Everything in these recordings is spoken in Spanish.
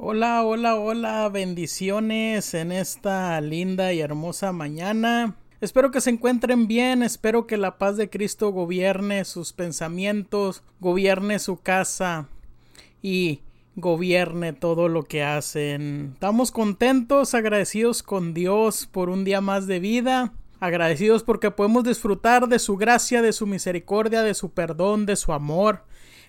Hola, hola, hola, bendiciones en esta linda y hermosa mañana. Espero que se encuentren bien, espero que la paz de Cristo gobierne sus pensamientos, gobierne su casa y gobierne todo lo que hacen. Estamos contentos, agradecidos con Dios por un día más de vida, agradecidos porque podemos disfrutar de su gracia, de su misericordia, de su perdón, de su amor.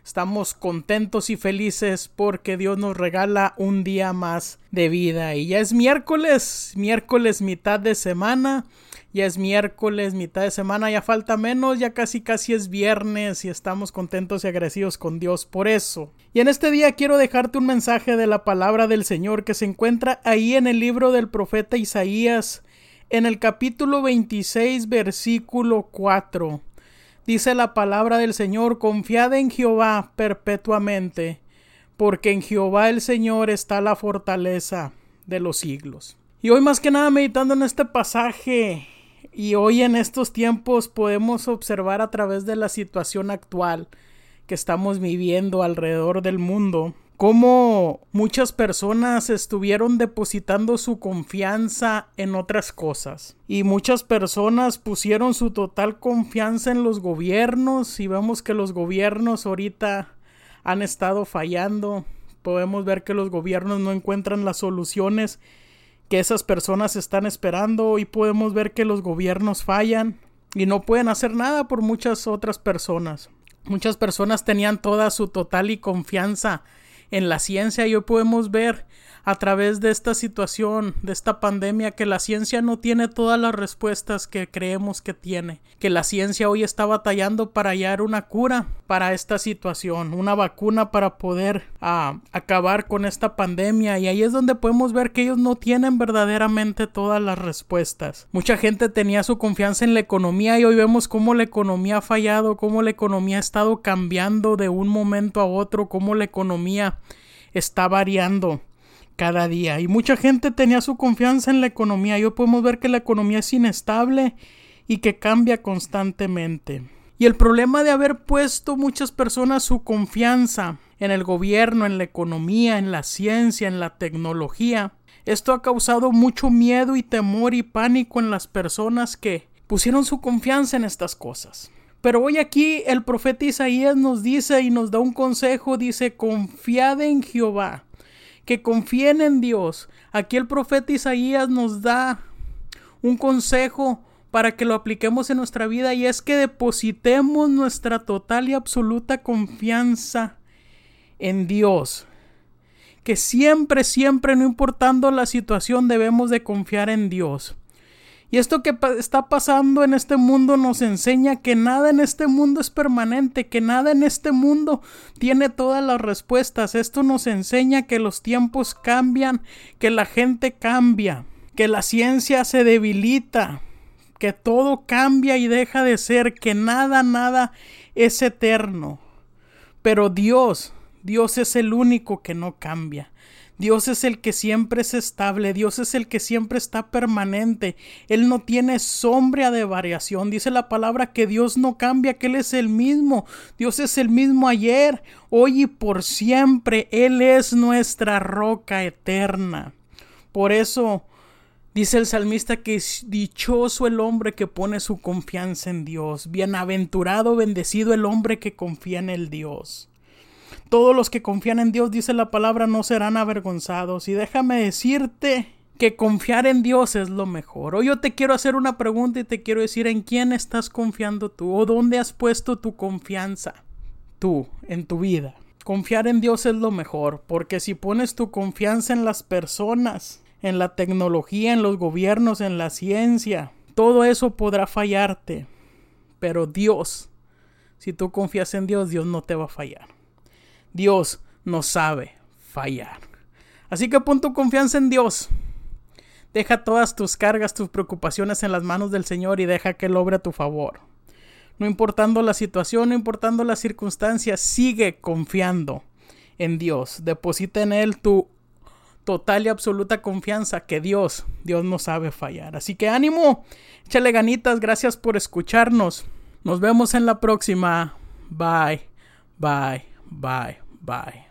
Estamos contentos y felices porque Dios nos regala un día más de vida. Y ya es miércoles, miércoles mitad de semana. Ya es miércoles, mitad de semana, ya falta menos, ya casi casi es viernes y estamos contentos y agradecidos con Dios por eso. Y en este día quiero dejarte un mensaje de la palabra del Señor que se encuentra ahí en el libro del profeta Isaías, en el capítulo 26, versículo 4. Dice la palabra del Señor, confiad en Jehová perpetuamente, porque en Jehová el Señor está la fortaleza de los siglos. Y hoy más que nada meditando en este pasaje y hoy en estos tiempos podemos observar a través de la situación actual que estamos viviendo alrededor del mundo cómo muchas personas estuvieron depositando su confianza en otras cosas. Y muchas personas pusieron su total confianza en los gobiernos y vemos que los gobiernos ahorita han estado fallando. Podemos ver que los gobiernos no encuentran las soluciones que esas personas están esperando y podemos ver que los gobiernos fallan y no pueden hacer nada por muchas otras personas. Muchas personas tenían toda su total y confianza en la ciencia y hoy podemos ver a través de esta situación, de esta pandemia, que la ciencia no tiene todas las respuestas que creemos que tiene, que la ciencia hoy está batallando para hallar una cura para esta situación, una vacuna para poder ah, acabar con esta pandemia y ahí es donde podemos ver que ellos no tienen verdaderamente todas las respuestas. Mucha gente tenía su confianza en la economía y hoy vemos cómo la economía ha fallado, cómo la economía ha estado cambiando de un momento a otro, cómo la economía está variando cada día. Y mucha gente tenía su confianza en la economía. Y hoy podemos ver que la economía es inestable y que cambia constantemente. Y el problema de haber puesto muchas personas su confianza en el gobierno, en la economía, en la ciencia, en la tecnología, esto ha causado mucho miedo y temor y pánico en las personas que pusieron su confianza en estas cosas. Pero hoy aquí el profeta Isaías nos dice y nos da un consejo, dice, confiad en Jehová que confíen en Dios. Aquí el profeta Isaías nos da un consejo para que lo apliquemos en nuestra vida y es que depositemos nuestra total y absoluta confianza en Dios. Que siempre, siempre, no importando la situación, debemos de confiar en Dios. Y esto que está pasando en este mundo nos enseña que nada en este mundo es permanente, que nada en este mundo tiene todas las respuestas. Esto nos enseña que los tiempos cambian, que la gente cambia, que la ciencia se debilita, que todo cambia y deja de ser, que nada, nada es eterno. Pero Dios, Dios es el único que no cambia. Dios es el que siempre es estable, Dios es el que siempre está permanente, Él no tiene sombra de variación, dice la palabra que Dios no cambia, que Él es el mismo, Dios es el mismo ayer, hoy y por siempre, Él es nuestra roca eterna. Por eso dice el salmista que es dichoso el hombre que pone su confianza en Dios, bienaventurado, bendecido el hombre que confía en el Dios. Todos los que confían en Dios, dice la palabra, no serán avergonzados. Y déjame decirte que confiar en Dios es lo mejor. Hoy yo te quiero hacer una pregunta y te quiero decir en quién estás confiando tú o dónde has puesto tu confianza tú en tu vida. Confiar en Dios es lo mejor, porque si pones tu confianza en las personas, en la tecnología, en los gobiernos, en la ciencia, todo eso podrá fallarte. Pero Dios, si tú confías en Dios, Dios no te va a fallar. Dios no sabe fallar. Así que pon tu confianza en Dios. Deja todas tus cargas, tus preocupaciones en las manos del Señor y deja que Él obre a tu favor. No importando la situación, no importando las circunstancias, sigue confiando en Dios. Deposita en Él tu total y absoluta confianza que Dios, Dios no sabe fallar. Así que ánimo, échale ganitas, gracias por escucharnos. Nos vemos en la próxima. Bye, bye. Bye. Bye.